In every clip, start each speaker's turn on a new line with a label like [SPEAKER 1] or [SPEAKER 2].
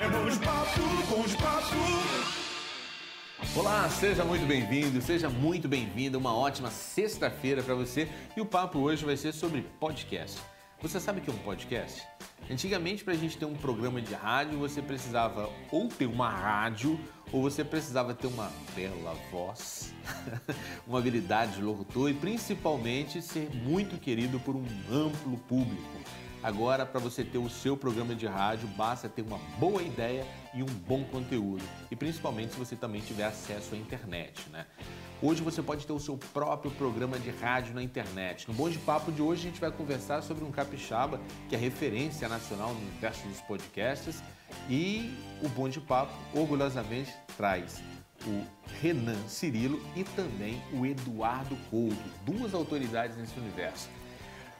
[SPEAKER 1] É bom papo, bom papo.
[SPEAKER 2] Olá, seja muito bem-vindo, seja muito bem-vinda. Uma ótima sexta-feira para você. E o papo hoje vai ser sobre podcast. Você sabe o que é um podcast? Antigamente, para a gente ter um programa de rádio, você precisava ou ter uma rádio ou você precisava ter uma bela voz, uma habilidade de locutor e principalmente ser muito querido por um amplo público. Agora, para você ter o seu programa de rádio, basta ter uma boa ideia e um bom conteúdo. E principalmente se você também tiver acesso à internet, né? Hoje você pode ter o seu próprio programa de rádio na internet. No Bom de Papo de hoje a gente vai conversar sobre um capixaba que é referência nacional no universo dos podcasts e o Bom de Papo orgulhosamente traz o Renan Cirilo e também o Eduardo Couto, duas autoridades nesse universo.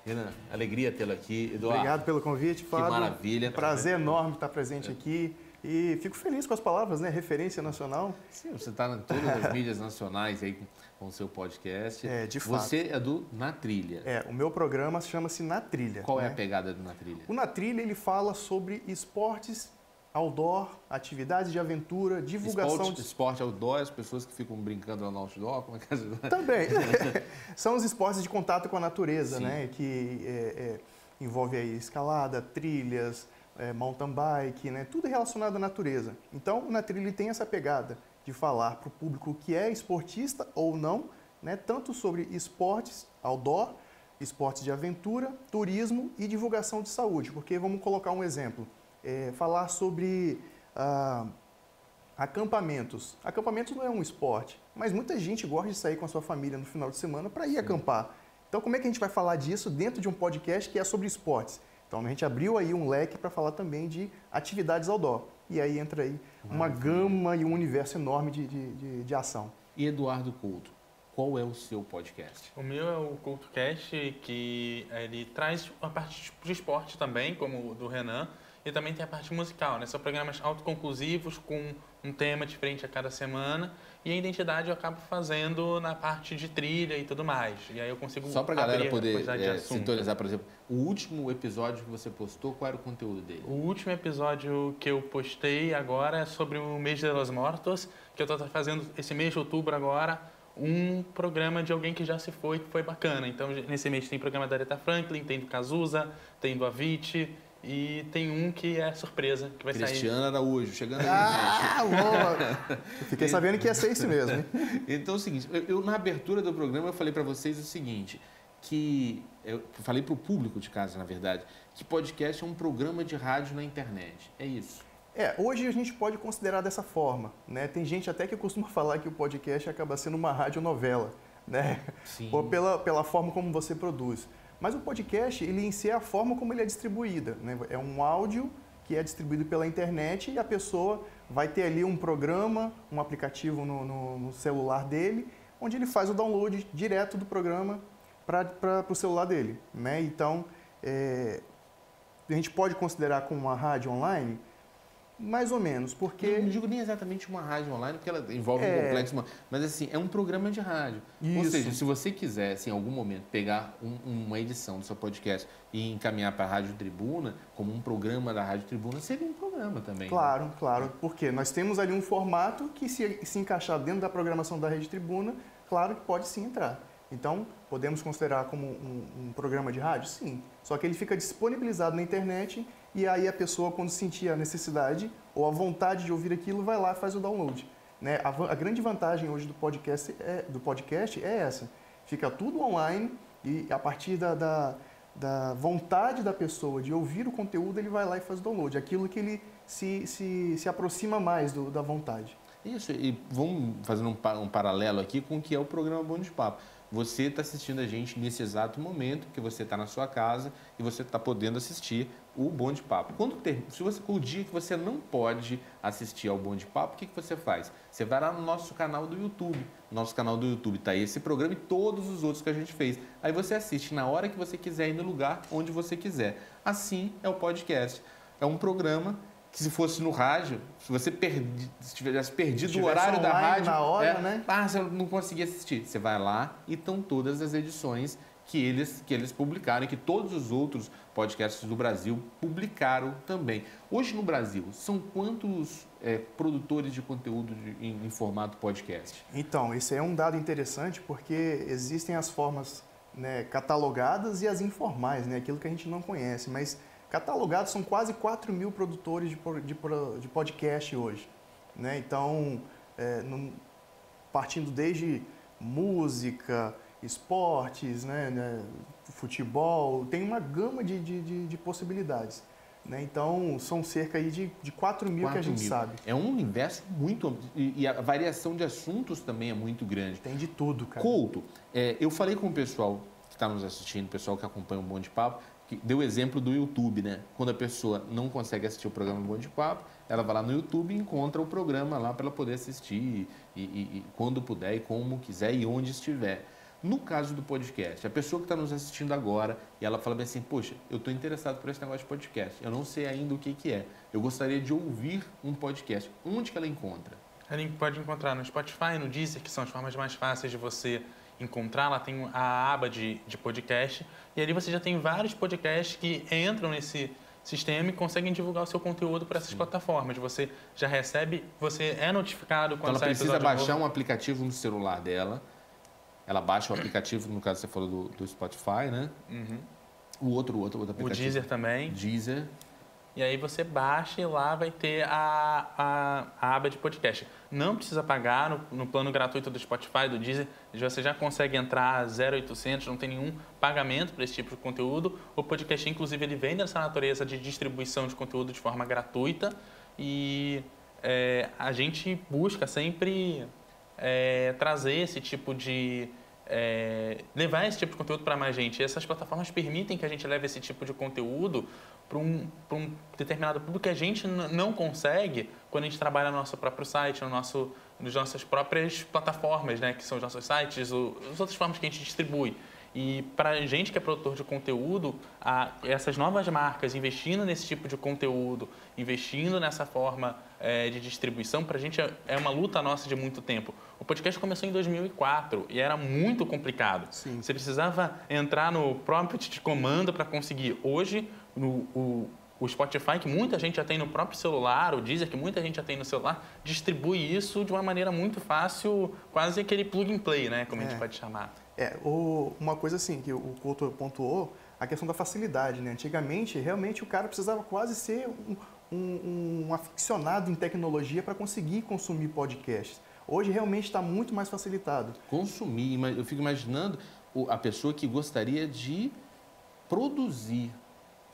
[SPEAKER 2] Renan, alegria tê-lo aqui. Eduardo.
[SPEAKER 3] Obrigado pelo convite, Fábio.
[SPEAKER 2] Que maravilha.
[SPEAKER 3] Prazer enorme estar presente aqui. E fico feliz com as palavras, né? Referência nacional.
[SPEAKER 2] Sim, você está em todas as mídias nacionais aí com o seu podcast.
[SPEAKER 3] É, de fato.
[SPEAKER 2] Você é do Na Trilha.
[SPEAKER 3] É, o meu programa chama-se Na Trilha.
[SPEAKER 2] Qual
[SPEAKER 3] né?
[SPEAKER 2] é a pegada do Na Trilha?
[SPEAKER 3] O Na Trilha, ele fala sobre esportes outdoor, atividades de aventura, divulgação...
[SPEAKER 2] Esporte, esporte outdoor, as pessoas que ficam brincando lá no outdoor, como é que é?
[SPEAKER 3] Também. São os esportes de contato com a natureza,
[SPEAKER 2] Sim.
[SPEAKER 3] né? Que é, é, envolve aí escalada, trilhas, é, mountain bike, né? Tudo relacionado à natureza. Então, o Na Trilha tem essa pegada de falar para o público que é esportista ou não, né? Tanto sobre esportes outdoor, esportes de aventura, turismo e divulgação de saúde. Porque vamos colocar um exemplo é, falar sobre ah, acampamentos. Acampamentos não é um esporte, mas muita gente gosta de sair com a sua família no final de semana para ir Sim. acampar. Então, como é que a gente vai falar disso dentro de um podcast que é sobre esportes? Então, a gente abriu aí um leque para falar também de atividades outdoor. E aí entra aí uma gama e um universo enorme de, de, de, de ação.
[SPEAKER 2] E Eduardo Couto, qual é o seu podcast?
[SPEAKER 4] O meu é o CultoCast, que ele traz a parte de esporte também, como o do Renan, e também tem a parte musical, né? São programas autoconclusivos com um tema diferente a cada semana e a identidade eu acabo fazendo na parte de trilha e tudo mais. E aí eu consigo
[SPEAKER 2] Só para a galera poder é, sintonizar, por exemplo, o último episódio que você postou, qual era o conteúdo dele?
[SPEAKER 4] O último episódio que eu postei agora é sobre o mês de los Mortos, que eu estou fazendo esse mês de outubro agora, um programa de alguém que já se foi, que foi bacana. Então, nesse mês tem programa da Aretha Franklin, tem do Cazuza, tem do Avicii, e tem um que é surpresa, que vai
[SPEAKER 2] Cristiano
[SPEAKER 4] sair.
[SPEAKER 2] Cristiano Araújo, chegando aí.
[SPEAKER 3] Ah, boa! Fiquei sabendo que ia ser isso mesmo. Hein?
[SPEAKER 2] Então é o seguinte, eu, eu, na abertura do programa eu falei para vocês o seguinte, que eu falei para o público de casa, na verdade, que podcast é um programa de rádio na internet. É isso.
[SPEAKER 3] É, hoje a gente pode considerar dessa forma, né? Tem gente até que costuma falar que o podcast acaba sendo uma radionovela, né?
[SPEAKER 2] Sim.
[SPEAKER 3] Ou pela, pela forma como você produz. Mas o podcast, ele em si é a forma como ele é distribuída. Né? É um áudio que é distribuído pela internet e a pessoa vai ter ali um programa, um aplicativo no, no, no celular dele, onde ele faz o download direto do programa para o celular dele. Né? Então, é, a gente pode considerar como uma rádio online mais ou menos, porque...
[SPEAKER 2] Eu não digo nem exatamente uma rádio online, porque ela envolve é... um complexo, mas assim, é um programa de rádio. Isso. Ou seja, se você quiser, assim, em algum momento, pegar um, uma edição do seu podcast e encaminhar para a Rádio Tribuna, como um programa da Rádio Tribuna, seria um programa também.
[SPEAKER 3] Claro, né? claro, porque nós temos ali um formato que se, se encaixar dentro da programação da Rede Tribuna, claro que pode sim entrar. Então, podemos considerar como um, um programa de rádio? Sim. Só que ele fica disponibilizado na internet e aí a pessoa, quando sentir a necessidade ou a vontade de ouvir aquilo, vai lá e faz o download. Né? A, a, grande vantagem hoje do podcast, é, do podcast é essa. Fica tudo online e a partir da, da, da, vontade da pessoa de ouvir o conteúdo, ele vai lá e faz o download. Aquilo que ele se, se, se aproxima mais do, da vontade.
[SPEAKER 2] Isso, e vamos fazendo um, um paralelo aqui com o que é o programa de Papo. Você está assistindo a gente nesse exato momento que você está na sua casa e você está podendo assistir o Bom de Papo. Quando ter, se você, o dia que você não pode assistir ao Bom de Papo, o que, que você faz? Você vai lá no nosso canal do YouTube. Nosso canal do YouTube está esse programa e todos os outros que a gente fez. Aí você assiste na hora que você quiser e no lugar onde você quiser. Assim é o podcast. É um programa que se fosse no rádio, se você perdi, se tivesse perdido se o horário da rádio,
[SPEAKER 3] na hora,
[SPEAKER 2] é,
[SPEAKER 3] né?
[SPEAKER 2] ah, você não conseguia assistir. Você vai lá e estão todas as edições que eles, que eles publicaram e que todos os outros podcasts do Brasil publicaram também. Hoje no Brasil, são quantos é, produtores de conteúdo de, em, em formato podcast?
[SPEAKER 3] Então, esse é um dado interessante porque existem as formas né, catalogadas e as informais, né, aquilo que a gente não conhece. Mas catalogados são quase 4 mil produtores de, de, de podcast hoje. Né? Então, é, no, partindo desde música, esportes, né, né, futebol, tem uma gama de, de, de, de possibilidades. Né? Então, são cerca aí de, de 4 mil 4 que a gente
[SPEAKER 2] mil.
[SPEAKER 3] sabe.
[SPEAKER 2] É um universo muito e, e, a variação de assuntos também é muito grande.
[SPEAKER 3] Tem de tudo, cara.
[SPEAKER 2] Couto, é, eu falei com o pessoal que está nos assistindo, o pessoal que acompanha o Bom de Papo, deu o exemplo do YouTube, né? Quando a pessoa não consegue assistir o programa do Bom de Papo, ela vai lá no YouTube e encontra o programa lá para ela poder assistir e, e, e quando puder e como quiser e onde estiver. No caso do podcast, a pessoa que está nos assistindo agora e ela fala bem assim, poxa, eu estou interessado por esse negócio de podcast, eu não sei ainda o que, que é, eu gostaria de ouvir um podcast. Onde que ela encontra?
[SPEAKER 4] Ela pode encontrar no Spotify, no Deezer, que são as formas mais fáceis de você encontrar. Lá tem a aba de, de podcast e ali você já tem vários podcasts que entram nesse sistema e conseguem divulgar o seu conteúdo para essas Sim. plataformas. Você já recebe, você é notificado quando
[SPEAKER 2] então ela precisa baixar novo. um aplicativo no celular dela ela baixa o aplicativo, no caso você falou do, do Spotify, né?
[SPEAKER 4] Uhum.
[SPEAKER 2] O outro, outro, outro aplicativo.
[SPEAKER 4] O Deezer também.
[SPEAKER 2] Deezer.
[SPEAKER 4] E aí você baixa e lá vai ter a, a, a aba de podcast. Não precisa pagar no, no, plano gratuito do Spotify, do Deezer. Você já consegue entrar 0,800, não tem nenhum pagamento para esse tipo de conteúdo. O podcast, inclusive, ele vem dessa natureza de distribuição de conteúdo de forma gratuita. E é, a gente busca sempre é, trazer esse tipo de. É, levar esse tipo de conteúdo para mais gente. E essas plataformas permitem que a gente leve esse tipo de conteúdo para um, um determinado público que a gente não consegue quando a gente trabalha no nosso próprio site, no nosso, nas nossas próprias plataformas, né, que são os nossos sites, o, as outras formas que a gente distribui. E para a gente que é produtor de conteúdo, a, essas novas marcas investindo nesse tipo de conteúdo, investindo nessa forma é, de distribuição, para a gente é, é, uma luta nossa de muito tempo. O podcast começou em 2004 e era muito complicado.
[SPEAKER 3] Sim.
[SPEAKER 4] Você precisava entrar no próprio de comando para conseguir. Hoje, no, o, o Spotify, que muita gente já tem no próprio celular, o Deezer, que muita gente já tem no celular, distribui isso de uma maneira muito fácil, quase aquele plug and play, né, como é. a gente é. pode chamar.
[SPEAKER 3] É, o, uma coisa assim que o Couto pontuou, a questão da facilidade, né? Antigamente, realmente o cara precisava quase ser um, um, um aficionado em tecnologia para conseguir consumir podcasts. Hoje realmente está muito mais facilitado.
[SPEAKER 2] Consumir, eu fico imaginando a pessoa que gostaria de produzir.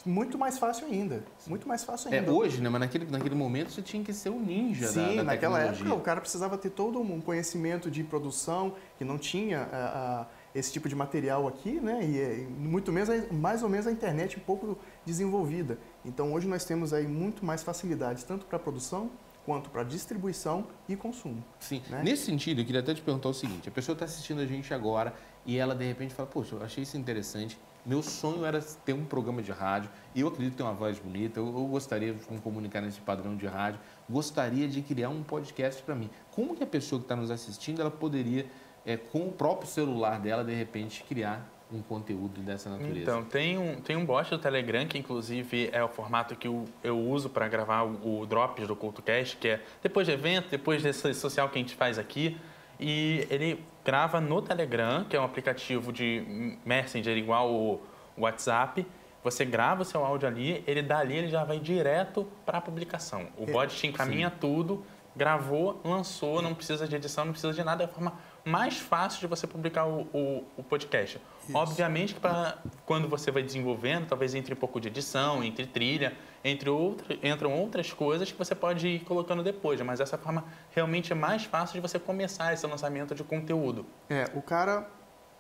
[SPEAKER 3] Muito mais fácil ainda. Muito mais fácil
[SPEAKER 2] é,
[SPEAKER 3] ainda.
[SPEAKER 2] É hoje, né? Mas naquele, naquele momento você tinha que ser um ninja Sim, da, da
[SPEAKER 3] naquela época o cara precisava ter todo um conhecimento de produção que não tinha a, a, esse tipo de material aqui, né? E, e muito menos, mais ou menos a internet um pouco desenvolvida. Então hoje nós temos aí muito mais facilidades, tanto para produção quanto para distribuição e consumo.
[SPEAKER 2] Sim. Né? Nesse sentido, eu queria até te perguntar o seguinte: a pessoa está assistindo a gente agora e ela de repente fala, poxa, eu achei isso interessante meu sonho era ter um programa de rádio. Eu acredito ter uma voz bonita. Eu, eu gostaria de me comunicar nesse padrão de rádio. Gostaria de criar um podcast para mim. Como que a pessoa que está nos assistindo, ela poderia, é, com o próprio celular dela, de repente, criar um conteúdo dessa natureza?
[SPEAKER 4] Então, tem um, tem um bot do Telegram, que inclusive é o formato que eu, eu uso para gravar o, o Drops do CultoCast, que é depois de evento, depois desse social que a gente faz aqui. E ele grava no Telegram, que é um aplicativo de Messenger igual o WhatsApp. Você grava o seu áudio ali, ele dali ele já vai direto para a publicação. O bot te encaminha Sim. tudo, gravou, lançou, não precisa de edição, não precisa de nada. É forma mais fácil de você publicar o, o, o podcast. Isso. Obviamente que pra, quando você vai desenvolvendo, talvez entre um pouco de edição, entre trilha, entre outra, entram outras coisas que você pode ir colocando depois. Mas essa forma realmente é mais fácil de você começar esse lançamento de conteúdo.
[SPEAKER 3] É, o cara,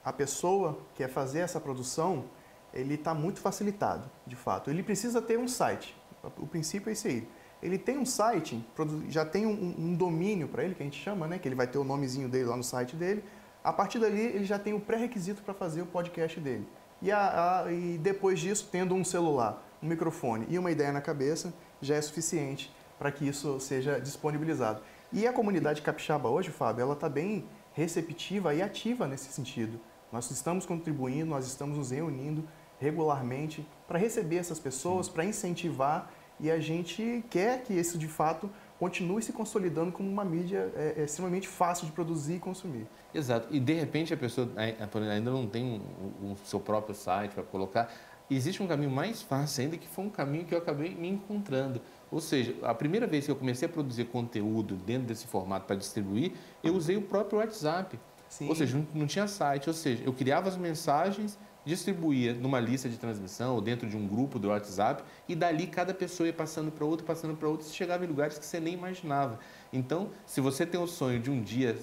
[SPEAKER 3] a pessoa que quer fazer essa produção, ele está muito facilitado, de fato. Ele precisa ter um site. O princípio é esse aí ele tem um site, já tem um, um domínio para ele, que a gente chama, né? Que ele vai ter o nomezinho dele lá no site dele. A partir dali, ele já tem o pré-requisito para fazer o podcast dele. E, a, a, e depois disso, tendo um celular, um microfone e uma ideia na cabeça, já é suficiente para que isso seja disponibilizado. E a comunidade capixaba hoje, Fábio, ela está bem receptiva e ativa nesse sentido. Nós estamos contribuindo, nós estamos nos reunindo regularmente para receber essas pessoas, para incentivar e a gente quer que isso de fato continue se consolidando como uma mídia é, é extremamente fácil de produzir e consumir.
[SPEAKER 2] Exato. E de repente a pessoa ainda não tem o seu próprio site para colocar. Existe um caminho mais fácil ainda que foi um caminho que eu acabei me encontrando. Ou seja, a primeira vez que eu comecei a produzir conteúdo dentro desse formato para distribuir, eu usei o próprio WhatsApp. Sim. Ou seja, não, não tinha site. Ou seja, eu criava as mensagens distribuía numa lista de transmissão ou dentro de um grupo do WhatsApp e dali cada pessoa ia passando para outro, passando para outro, e chegava em lugares que você nem imaginava. Então, se você tem o sonho de um dia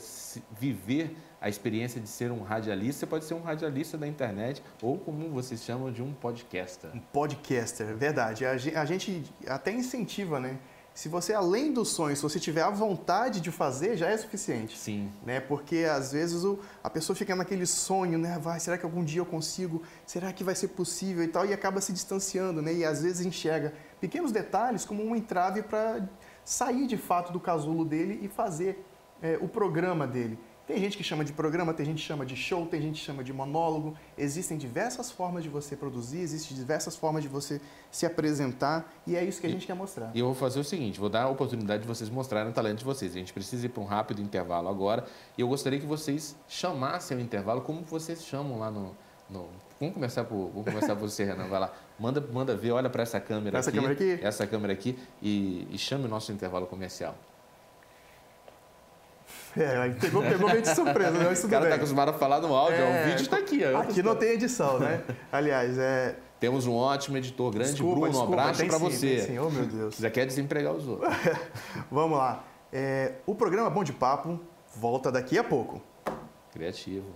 [SPEAKER 2] viver a experiência de ser um radialista, você pode ser um radialista da internet ou como vocês chamam de um podcaster.
[SPEAKER 3] Um podcaster, verdade. A gente até incentiva, né? Se você, além do sonho, se você tiver a vontade de fazer, já é suficiente.
[SPEAKER 2] Sim.
[SPEAKER 3] Né? Porque às vezes o, a pessoa fica naquele sonho, né? Vai, será que algum dia eu consigo? Será que vai ser possível e tal? E acaba se distanciando, né? E às vezes enxerga pequenos detalhes como um entrave para sair de fato do casulo dele e fazer é, o programa dele. Tem gente que chama de programa, tem gente que chama de show, tem gente que chama de monólogo. Existem diversas formas de você produzir, existem diversas formas de você se apresentar e é isso que a gente quer mostrar.
[SPEAKER 2] E eu vou fazer o seguinte, vou dar a oportunidade de vocês mostrarem o talento de vocês. A gente precisa ir para um rápido intervalo agora e eu gostaria que vocês chamassem o intervalo como vocês chamam lá no... no... Vamos começar por, vamos começar por você, Renan. Vai lá. Manda, manda ver, olha para essa câmera
[SPEAKER 3] essa
[SPEAKER 2] aqui.
[SPEAKER 3] Câmera aqui?
[SPEAKER 2] Essa câmera aqui e, e chame o nosso intervalo comercial.
[SPEAKER 3] É, pegou, pegou meio de surpresa, né?
[SPEAKER 2] Tudo o cara
[SPEAKER 3] está
[SPEAKER 2] acostumado a falar no áudio, é, o vídeo está aqui.
[SPEAKER 3] Ó, aqui não tem edição, né? Aliás, é...
[SPEAKER 2] Temos um ótimo editor, grande desculpa, Bruno, desculpa, um abraço para você.
[SPEAKER 3] Sim, oh meu Deus.
[SPEAKER 2] Já quer desempregar os outros.
[SPEAKER 3] Vamos lá. É, o programa Bom de Papo volta daqui a pouco.
[SPEAKER 2] Criativo.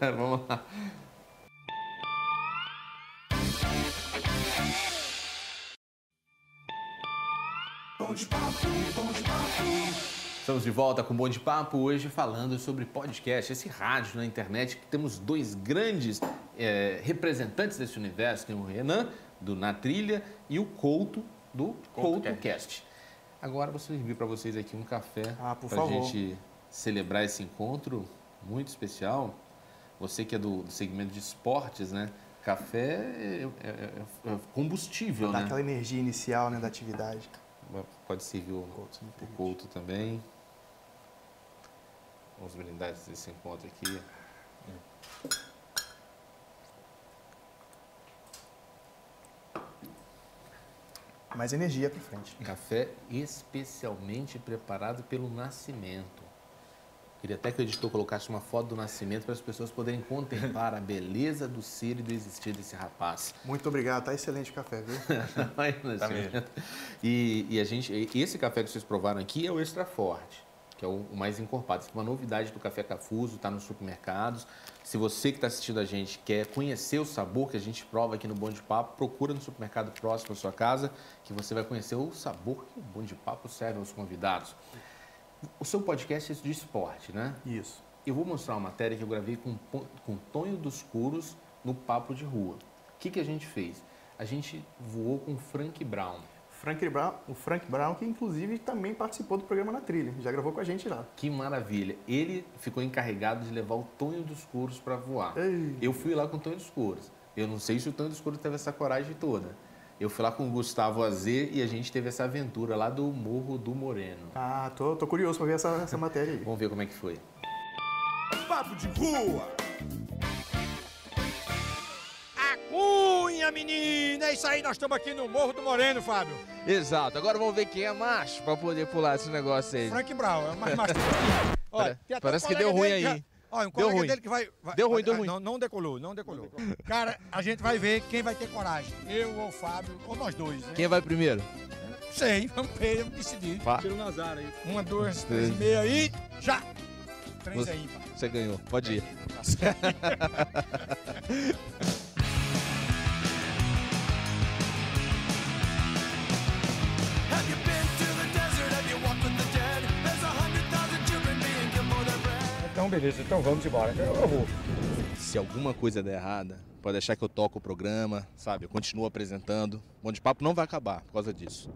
[SPEAKER 2] Vamos lá. Bom de papo, bom de papo. Estamos de volta com o Bom de Papo hoje falando sobre podcast, esse rádio na internet que temos dois grandes é, representantes desse universo, tem o Renan, do Na Trilha, e o Couto, do CoutoCast. Agora vou servir para vocês aqui um café
[SPEAKER 3] ah,
[SPEAKER 2] para a gente celebrar esse encontro muito especial. Você que é do, do segmento de esportes, né? Café é, é, é, é combustível,
[SPEAKER 3] Dá
[SPEAKER 2] né?
[SPEAKER 3] aquela energia inicial né, da atividade.
[SPEAKER 2] Pode servir o, o Couto também. Vamos brindar esse encontro aqui.
[SPEAKER 3] Mais energia para frente.
[SPEAKER 2] Café especialmente preparado pelo Nascimento. Queria até que o editor colocasse uma foto do Nascimento para as pessoas poderem contemplar a beleza do ser e do existir desse rapaz.
[SPEAKER 3] Muito obrigado, tá excelente o café, viu?
[SPEAKER 2] tá e, e a gente, esse café que vocês provaram aqui é o extra forte que é o mais encorpado. Isso é uma novidade do Café Cafuso, está nos supermercados. Se você que está assistindo a gente quer conhecer o sabor que a gente prova aqui no Bom de Papo, procura no supermercado próximo à sua casa, que você vai conhecer o sabor que o Bom de Papo serve aos convidados. O seu podcast é de esporte, né?
[SPEAKER 3] Isso.
[SPEAKER 2] Eu vou mostrar uma matéria que eu gravei com, com Tonho dos Curos no Papo de Rua. O que, que a gente fez? A gente voou com Frank Brown.
[SPEAKER 3] Frank Brown, o Frank Brown, que inclusive também participou do programa na trilha, já gravou com a gente lá.
[SPEAKER 2] Que maravilha. Ele ficou encarregado de levar o Tonho dos Couros para voar.
[SPEAKER 3] Ei.
[SPEAKER 2] Eu fui lá com o Tonho dos Couros. Eu não sei se o Tonho dos Couros teve essa coragem toda. Eu fui lá com o Gustavo Azer e a gente teve essa aventura lá do Morro do Moreno.
[SPEAKER 3] Ah, tô, tô curioso para ver essa, essa matéria aí.
[SPEAKER 2] Vamos ver como é que foi.
[SPEAKER 1] Papo de rua!
[SPEAKER 5] Cunha, menina! É isso aí, nós estamos aqui no Morro do Moreno, Fábio.
[SPEAKER 6] Exato. Agora vamos ver quem é macho para poder pular esse negócio aí.
[SPEAKER 5] Frank Brown, é o mais macho.
[SPEAKER 6] Olha, Parece um que deu ruim aí. Já...
[SPEAKER 5] Olha, um
[SPEAKER 6] deu ruim.
[SPEAKER 5] dele que vai, vai,
[SPEAKER 6] deu ruim, deu ruim.
[SPEAKER 5] Não, não, decolou, não decolou. Cara, a gente vai ver quem vai ter coragem. Eu ou o Fábio, ou nós dois. Né?
[SPEAKER 6] Quem vai primeiro?
[SPEAKER 5] Sei, vamos ver, vamos decidir.
[SPEAKER 6] Pá.
[SPEAKER 5] Tira o Nazar aí. Uma, duas, três e meia aí, já! Três
[SPEAKER 6] Você,
[SPEAKER 5] aí, pá.
[SPEAKER 6] Você ganhou, pode ir.
[SPEAKER 5] Então, beleza, então vamos embora. Eu vou.
[SPEAKER 6] Se alguma coisa der errada, pode deixar que eu toco o programa, sabe? Eu continuo apresentando. O Bom de Papo não vai acabar por causa disso.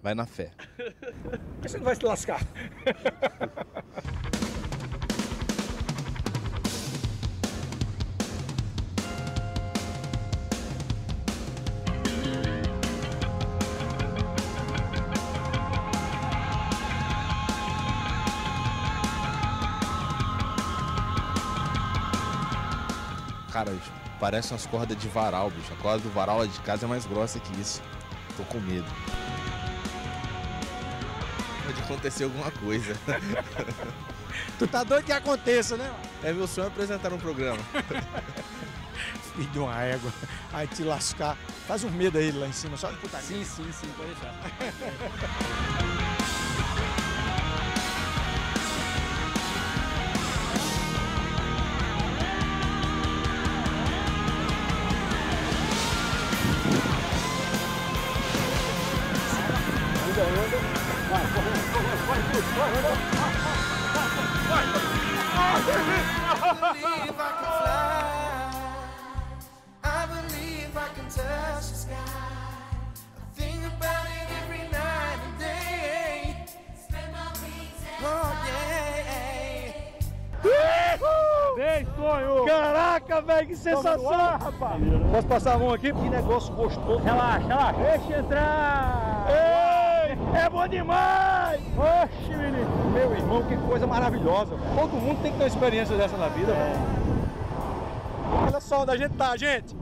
[SPEAKER 6] Vai na fé.
[SPEAKER 5] Você não vai se lascar.
[SPEAKER 6] Cara, parece umas cordas de varal, bicho. A corda do varal lá de casa é mais grossa que isso. Tô com medo. Pode acontecer alguma coisa.
[SPEAKER 5] Tu tá doido que aconteça, né?
[SPEAKER 6] É meu sonho apresentar um programa.
[SPEAKER 5] Filho de uma égua. Aí te lascar. Faz um medo aí lá em cima, só de putaria.
[SPEAKER 7] Sim, sim, sim, pode deixar.
[SPEAKER 8] Bem, sonho! Caraca, velho, que sensação! rapaz! Posso passar a mão aqui? Que negócio gostoso! Relaxa, relaxa! Deixa entrar! Ei, é bom demais! Oxe, menino! Meu irmão, que coisa maravilhosa! Todo mundo tem que ter uma experiência dessa na vida, velho. Olha só onde a gente tá, gente!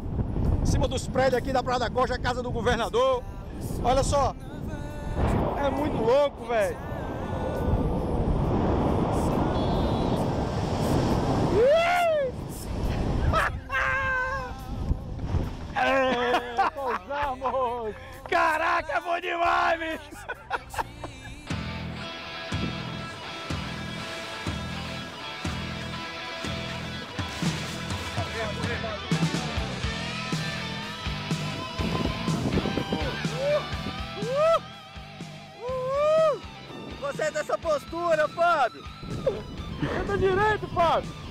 [SPEAKER 8] Em cima dos prédios aqui da Praia da Costa, a casa do governador. Olha só! É muito louco, velho!
[SPEAKER 9] Fábio.
[SPEAKER 8] Entra direito, Fábio!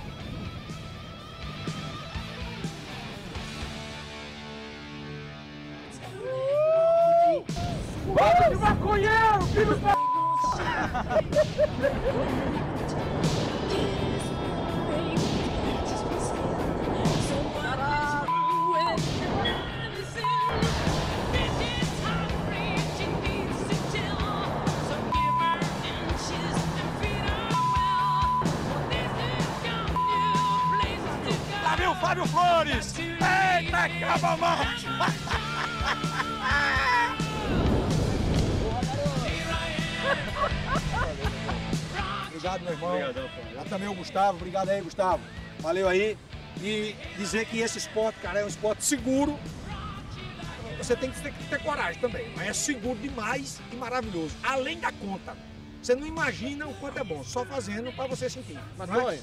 [SPEAKER 5] Obrigado aí, Gustavo. Valeu aí. E dizer que esse esporte, cara, é um esporte seguro. Você tem que ter, ter coragem também. Mas é seguro demais e maravilhoso. Além da conta. Você não imagina o quanto é bom. Só fazendo pra você sentir.
[SPEAKER 9] Mas,
[SPEAKER 5] Não é?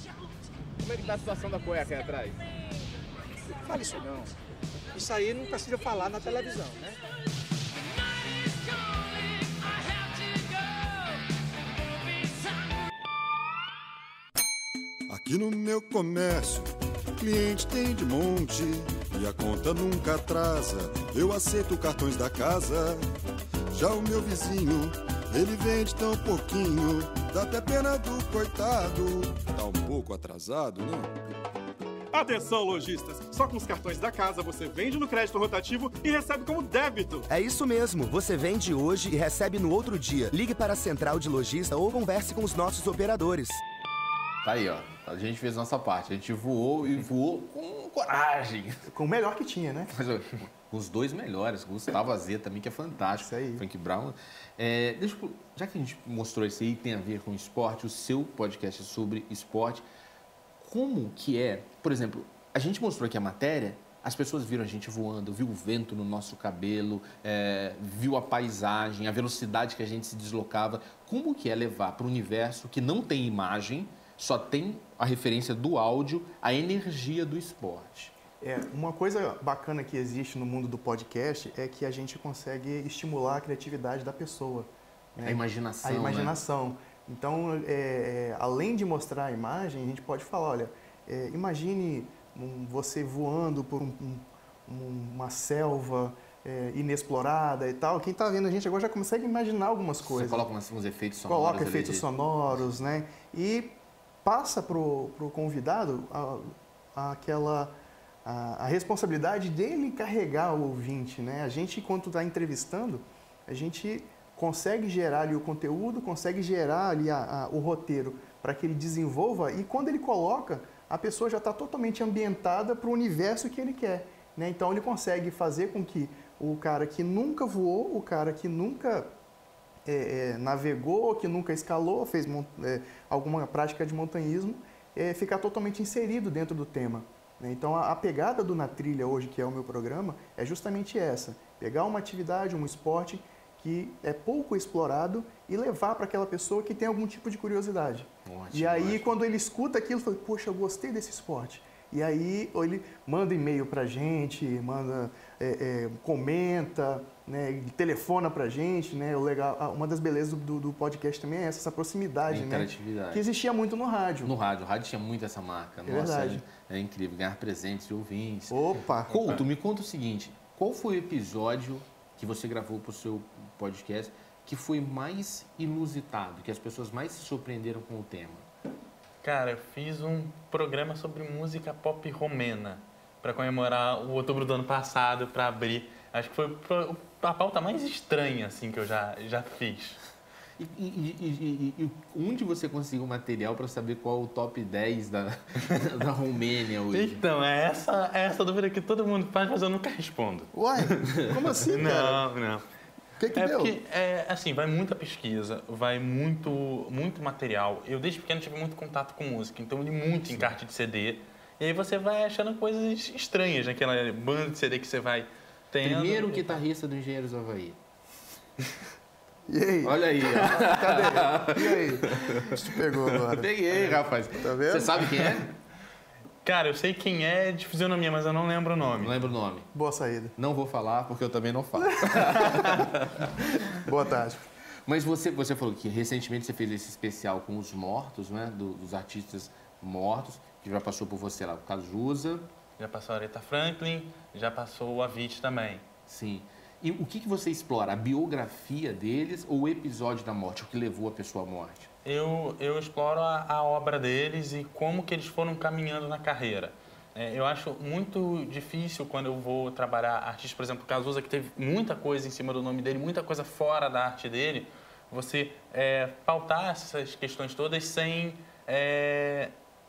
[SPEAKER 9] Como é que tá a situação da cueca aí atrás?
[SPEAKER 5] Não fale isso não. Isso aí não precisa falar na televisão, né?
[SPEAKER 1] Aqui no meu comércio, cliente tem de monte e a conta nunca atrasa. Eu aceito cartões da casa. Já o meu vizinho, ele vende tão pouquinho, dá até pena do coitado. Tá um pouco atrasado, né?
[SPEAKER 10] Atenção, lojistas! Só com os cartões da casa você vende no crédito rotativo e recebe como débito.
[SPEAKER 11] É isso mesmo, você vende hoje e recebe no outro dia. Ligue para a central de lojista ou converse com os nossos operadores.
[SPEAKER 2] Tá aí, ó. A gente fez nossa parte. A gente voou e voou com coragem.
[SPEAKER 3] Com o melhor que tinha, né?
[SPEAKER 2] Mas, ó, os dois melhores. Gustavo Azia também, que é fantástico.
[SPEAKER 3] Isso aí.
[SPEAKER 2] Frank Brown. É, deixa já que a gente mostrou isso aí, tem a ver com esporte, o seu podcast é sobre esporte. Como que é, por exemplo, a gente mostrou aqui a matéria, as pessoas viram a gente voando, viu o vento no nosso cabelo, é, viu a paisagem, a velocidade que a gente se deslocava. Como que é levar para o universo que não tem imagem, só tem a referência do áudio, a energia do esporte?
[SPEAKER 3] É, uma coisa bacana que existe no mundo do podcast é que a gente consegue estimular a criatividade da pessoa. né?
[SPEAKER 2] A imaginação,
[SPEAKER 3] A
[SPEAKER 2] né?
[SPEAKER 3] imaginação. Então, é, é, além de mostrar a imagem, a gente pode falar, olha, é, imagine um- você voando por um- um- um- uma selva é, inexplorada e tal. Quem está vendo a gente agora já consegue imaginar algumas coisas.
[SPEAKER 2] Você coloca uns, uns efeitos sonoros.
[SPEAKER 3] Coloca efeitos
[SPEAKER 2] de-
[SPEAKER 3] sonoros, né? E passa para o convidado a, a- aquela a, a responsabilidade dele carregar o ouvinte, né? A gente, enquanto está entrevistando, a gente consegue gerar ali o conteúdo, consegue gerar ali a- o roteiro para que ele desenvolva e quando ele coloca a pessoa já está totalmente ambientada para o universo que ele quer. Né? Então ele consegue fazer com que o cara que nunca voou, o cara que nunca é, é, navegou, que nunca escalou, fez é, alguma prática de montanhismo, é, ficar totalmente inserido dentro do tema. né? Então a, a pegada do Na Trilha hoje, que é o meu programa, é justamente essa: pegar uma atividade, um esporte que é pouco explorado e levar para aquela pessoa que tem algum tipo de curiosidade.
[SPEAKER 2] Ótimo,
[SPEAKER 3] e aí,
[SPEAKER 2] ótimo.
[SPEAKER 3] quando ele escuta aquilo, fala, poxa, eu gostei desse esporte. E aí, ou ele manda e-mail pra gente, manda, é, é, comenta, né, ele telefona pra gente, né, o legal, uma das belezas do, do- podcast também é essa, essa proximidade,
[SPEAKER 2] A
[SPEAKER 3] né,
[SPEAKER 2] interatividade.
[SPEAKER 3] que existia muito no rádio.
[SPEAKER 2] No rádio, o rádio tinha muito essa marca.
[SPEAKER 3] É
[SPEAKER 2] Nossa,
[SPEAKER 3] verdade.
[SPEAKER 2] é, é incrível, ganhar presentes de ouvintes.
[SPEAKER 3] Opa!
[SPEAKER 2] Couto, me conta o seguinte, qual foi o episódio que você gravou para o seu podcast que foi mais inusitado, que as pessoas mais se surpreenderam com o tema?
[SPEAKER 4] Cara, eu fiz um programa sobre música pop romena para comemorar o outubro do ano passado, para abrir. Acho que foi pro- a pauta mais estranha assim que eu já, já fiz.
[SPEAKER 2] E, e- e- e- e onde você conseguiu material para saber qual o top 10 da, da Romênia hoje?
[SPEAKER 4] Então, é essa, é essa dúvida que todo mundo faz, mas eu nunca respondo.
[SPEAKER 3] Uai, como assim, cara?
[SPEAKER 4] Não, não.
[SPEAKER 3] O que que
[SPEAKER 4] é
[SPEAKER 3] deu?
[SPEAKER 4] porque, é, assim, vai muita pesquisa, vai muito, muito material. Eu, desde pequeno, tive muito contato com música, então eu li muito encarte de CD. E aí você vai achando coisas estranhas naquela banda de CD que você vai tendo.
[SPEAKER 2] Primeiro guitarrista do Engenheiros do Havaí.
[SPEAKER 3] E aí?
[SPEAKER 2] Olha aí. ó.
[SPEAKER 3] Cadê? E aí? Te pegou agora.
[SPEAKER 2] Peguei, rapaz.
[SPEAKER 3] Tá vendo?
[SPEAKER 2] Você sabe quem é?
[SPEAKER 4] Cara, eu sei quem é de fisionomia, mas eu não lembro o nome.
[SPEAKER 2] Não lembro o nome.
[SPEAKER 3] Boa saída.
[SPEAKER 2] Não vou falar porque eu também não falo.
[SPEAKER 3] Boa tarde.
[SPEAKER 2] Mas você, você falou que recentemente você fez esse especial com os mortos, né? Do- dos artistas mortos, que já passou por você lá, o Cazuza.
[SPEAKER 4] Já passou a Aretha Franklin, já passou o Avicii também.
[SPEAKER 2] Sim. E o que, que você explora? A biografia deles ou o episódio da morte, o que levou a pessoa à morte?
[SPEAKER 4] eu, eu exploro a, a obra deles e como que eles foram caminhando na carreira. É, eu acho muito difícil quando eu vou trabalhar artistas, por exemplo, Cazuza, que teve muita coisa em cima do nome dele, muita coisa fora da arte dele, você é, pautar essas questões todas sem... é,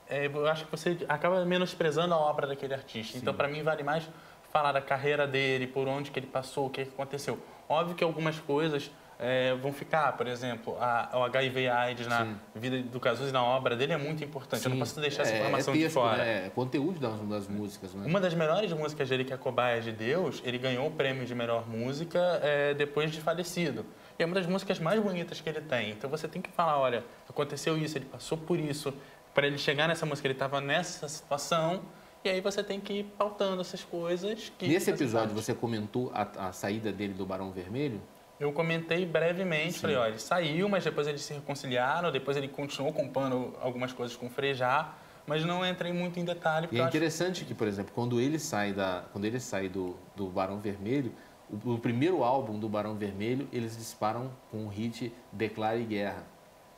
[SPEAKER 4] é, eu acho que você acaba menosprezando a obra daquele artista. Então, para mim, vale mais falar da carreira dele, por onde que ele passou, o que que aconteceu. Óbvio que algumas coisas é, vão ficar, por exemplo, a, o HIV AIDS na
[SPEAKER 2] Sim.
[SPEAKER 4] vida do Cazuza e na obra dele é muito importante. Eu não
[SPEAKER 2] Sim.
[SPEAKER 4] posso deixar essa
[SPEAKER 2] É,
[SPEAKER 4] informação
[SPEAKER 2] é
[SPEAKER 4] de
[SPEAKER 2] texto,
[SPEAKER 4] fora.
[SPEAKER 2] né? É conteúdo das, das músicas, né?
[SPEAKER 4] Uma das melhores músicas dele, que é a Cobaia de Deus, ele ganhou o prêmio de melhor música é, depois de falecido. E é uma das músicas mais bonitas que ele tem. Então você tem que falar, olha, aconteceu isso, ele passou por isso. Para ele chegar nessa música, ele estava nessa situação. E aí você tem que ir pautando essas coisas.
[SPEAKER 2] Nesse episódio, você comentou a, a saída dele do Barão Vermelho?
[SPEAKER 4] Eu comentei brevemente, falei, olha, ele saiu, mas depois eles se reconciliaram, depois ele continuou compondo algumas coisas com o Frejá, mas não entrei muito em detalhe,
[SPEAKER 2] E é
[SPEAKER 4] eu acho
[SPEAKER 2] interessante que, por exemplo, quando ele sai, da, quando ele sai do, do Barão Vermelho, o, o primeiro álbum do Barão Vermelho, eles disparam com o hit Declare Guerra.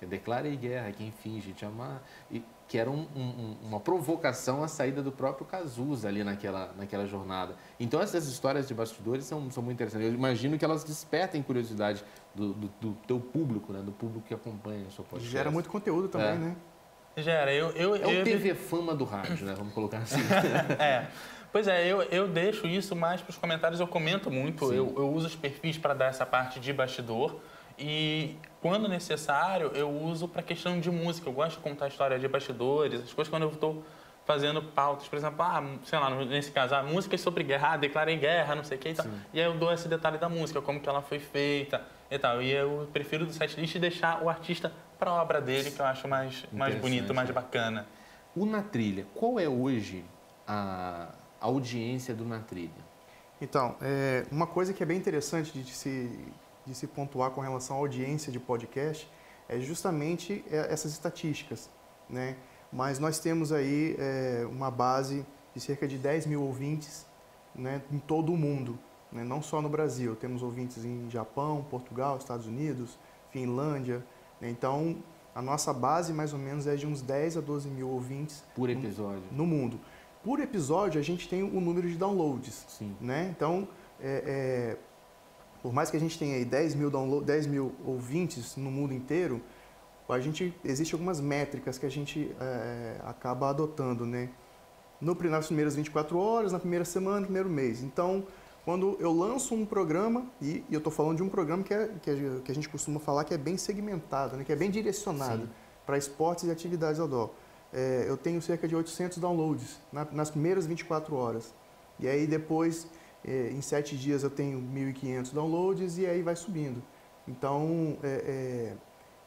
[SPEAKER 2] É Declare Guerra, quem finge te amar. E, que era um- um- uma provocação à saída do próprio Cazuza ali naquela, naquela jornada. Então, essas histórias de bastidores são, são muito interessantes. Eu imagino que elas despertem curiosidade do, do, do teu público, né? do público que acompanha a sua podcast.
[SPEAKER 3] Gera muito conteúdo também,
[SPEAKER 2] É.
[SPEAKER 3] né?
[SPEAKER 4] Gera, eu... eu,
[SPEAKER 2] É o
[SPEAKER 4] eu
[SPEAKER 2] TV fama do rádio, né? Vamos colocar assim.
[SPEAKER 4] é. Pois é, eu, eu deixo isso mais para os comentários, eu comento muito,
[SPEAKER 2] Sim.
[SPEAKER 4] eu, eu uso os perfis para dar essa parte de bastidor e quando necessário eu uso para questão de música. Eu gosto de contar história de bastidores, as coisas quando eu estou fazendo pautas, por exemplo, ah, sei lá, nesse caso, ah, músicas sobre guerra, ah, declarei guerra, não sei o que e tal. E aí eu dou esse detalhe da música, como que ela foi feita e tal. E eu prefiro do setlist deixar o artista para a obra dele, que eu acho mais, mais bonito, mais bacana.
[SPEAKER 2] O Na Trilha, qual é hoje a audiência do Na Trilha?
[SPEAKER 3] Então, é, uma coisa que é bem interessante de se, de se pontuar com relação à audiência de podcast é justamente é, essas estatísticas, né? Mas nós temos aí é, uma base de cerca de 10 mil ouvintes né, em todo o mundo, né? não só no Brasil. Temos ouvintes em Japão, Portugal, Estados Unidos, Finlândia. né? Então, a nossa base mais ou menos é de uns 10 a 12 mil ouvintes
[SPEAKER 2] Por episódio.
[SPEAKER 3] no mundo. Por episódio, a gente tem o número de downloads.
[SPEAKER 2] Sim.
[SPEAKER 3] Né? Então, é, é, por mais que a gente tenha aí 10 mil, download, 10 mil ouvintes no mundo inteiro, a gente existe algumas métricas que a gente é, acaba adotando, né? No, nas primeiras 24 horas, na primeira semana, no primeiro mês. Então, quando eu lanço um programa, e, e eu estou falando de um programa que, é, que, a, que a gente costuma falar que é bem segmentado, né? que é bem direcionado para esportes e atividades outdoor. É, eu tenho cerca de 800 downloads na- nas primeiras 24 horas. E aí depois, é, em 7 dias, eu tenho 1.500 downloads e aí vai subindo. Então, é,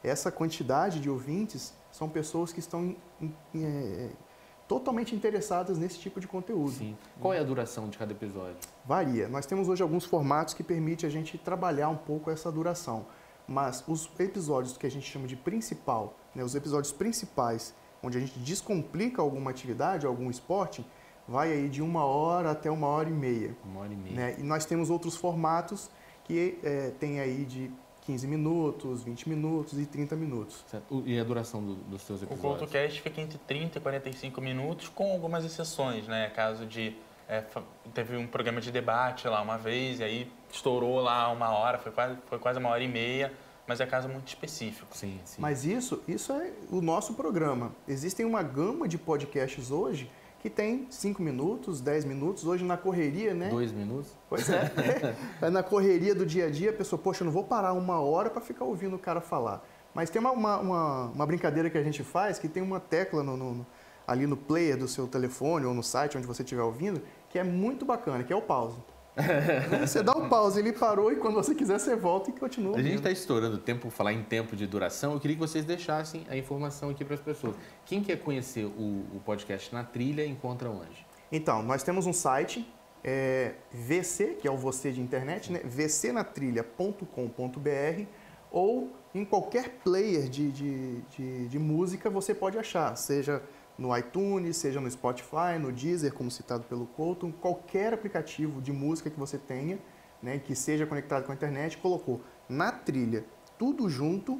[SPEAKER 3] é, essa quantidade de ouvintes são pessoas que estão é, totalmente interessadas nesse tipo de conteúdo.
[SPEAKER 2] Sim. Qual é a duração de cada episódio?
[SPEAKER 3] Varia. Nós temos hoje alguns formatos que permitem a gente trabalhar um pouco essa duração. Mas os episódios que a gente chama de principal, né, os episódios principais, onde a gente descomplica alguma atividade, algum esporte, vai aí de uma hora até uma hora e meia.
[SPEAKER 2] Uma hora e meia.
[SPEAKER 3] né? E nós temos outros formatos que eh, tem aí de 15 minutos, 20 minutos e 30 minutos.
[SPEAKER 2] Certo. O- E a duração do- dos seus
[SPEAKER 4] O
[SPEAKER 2] episódios?
[SPEAKER 4] CoutoCast fica entre 30 e 45 minutos, com algumas exceções, né? Caso de... é, teve um programa de debate lá uma vez, e aí estourou lá uma hora, foi quase, foi quase uma hora e meia, mas é caso muito específico.
[SPEAKER 2] Sim, sim.
[SPEAKER 3] Mas isso, isso é o nosso programa. Existem uma gama de podcasts hoje que tem 5 minutos, 10 minutos. Hoje na correria, né?
[SPEAKER 2] Dois minutos?
[SPEAKER 3] Pois é. é. Na correria do dia a dia, a pessoa, poxa, eu não vou parar uma hora para ficar ouvindo o cara falar. Mas tem uma, uma, uma, uma brincadeira que a gente faz que tem uma tecla no, no- ali no player do seu telefone ou no site onde você estiver ouvindo, que é muito bacana, que é o pause. você dá o pause, ele parou e quando você quiser você volta e continua
[SPEAKER 2] A gente está estourando o tempo, falar em tempo de duração. Eu queria que vocês deixassem a informação aqui para as pessoas. Quem quer conhecer o, o podcast na trilha, encontra onde?
[SPEAKER 3] Então, nós temos um site, é, VC, que é o você de internet, né? vcnatrilha.com.br ou em qualquer player de, de, de, de música você pode achar, seja no iTunes, seja no Spotify, no Deezer, como citado pelo Colton, qualquer aplicativo de música que você tenha, né, que seja conectado com a internet, colocou na trilha, tudo junto,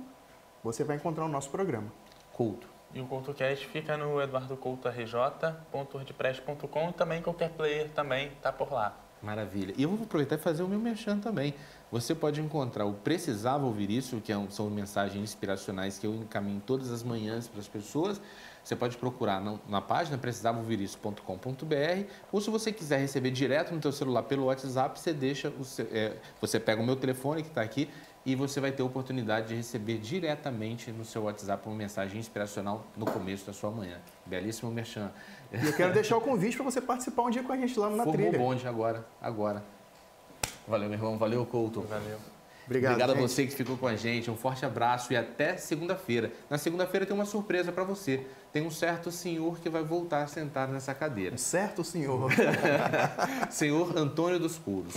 [SPEAKER 3] você vai encontrar o nosso programa.
[SPEAKER 2] Couto.
[SPEAKER 4] E o CoutoCast fica no eduardocoutorj.wordpress.com e também qualquer player também tá por lá.
[SPEAKER 2] Maravilha. E eu vou aproveitar e fazer o meu merchan também. Você pode encontrar o Precisava Ouvir Isso, que é são mensagens inspiracionais que eu encaminho todas as manhãs para as pessoas. Você pode procurar na, na página precisavaouvirisso.com.br ou se você quiser receber direto no teu celular pelo WhatsApp, você deixa o seu- é, você pega o meu telefone que está aqui e você vai ter a oportunidade de receber diretamente no seu WhatsApp uma mensagem inspiracional no começo da sua manhã. Belíssimo merchan.
[SPEAKER 3] E eu quero deixar o convite para você participar um dia com a gente lá na
[SPEAKER 2] Formou
[SPEAKER 3] trilha.
[SPEAKER 2] bonde agora, agora. Valeu, meu irmão. Valeu, Couto.
[SPEAKER 4] Valeu.
[SPEAKER 3] Obrigado,
[SPEAKER 2] a
[SPEAKER 3] gente.
[SPEAKER 2] você que ficou com a gente. Um forte abraço e até segunda-feira. Na segunda-feira tem uma surpresa para você. Tem um certo senhor que vai voltar a sentar nessa cadeira.
[SPEAKER 3] Certo, senhor.
[SPEAKER 2] senhor Antônio dos Couros.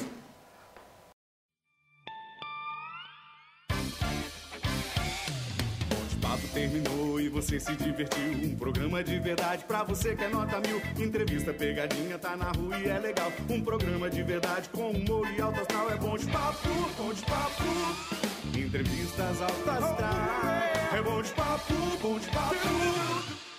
[SPEAKER 1] Você se divertiu. Um programa de verdade pra você que é nota mil. Entrevista pegadinha, tá na rua e é legal. Um programa de verdade com humor e alto astral. É bom de papo, bom de papo. Entrevistas altas astral. É bom de papo, bom de papo.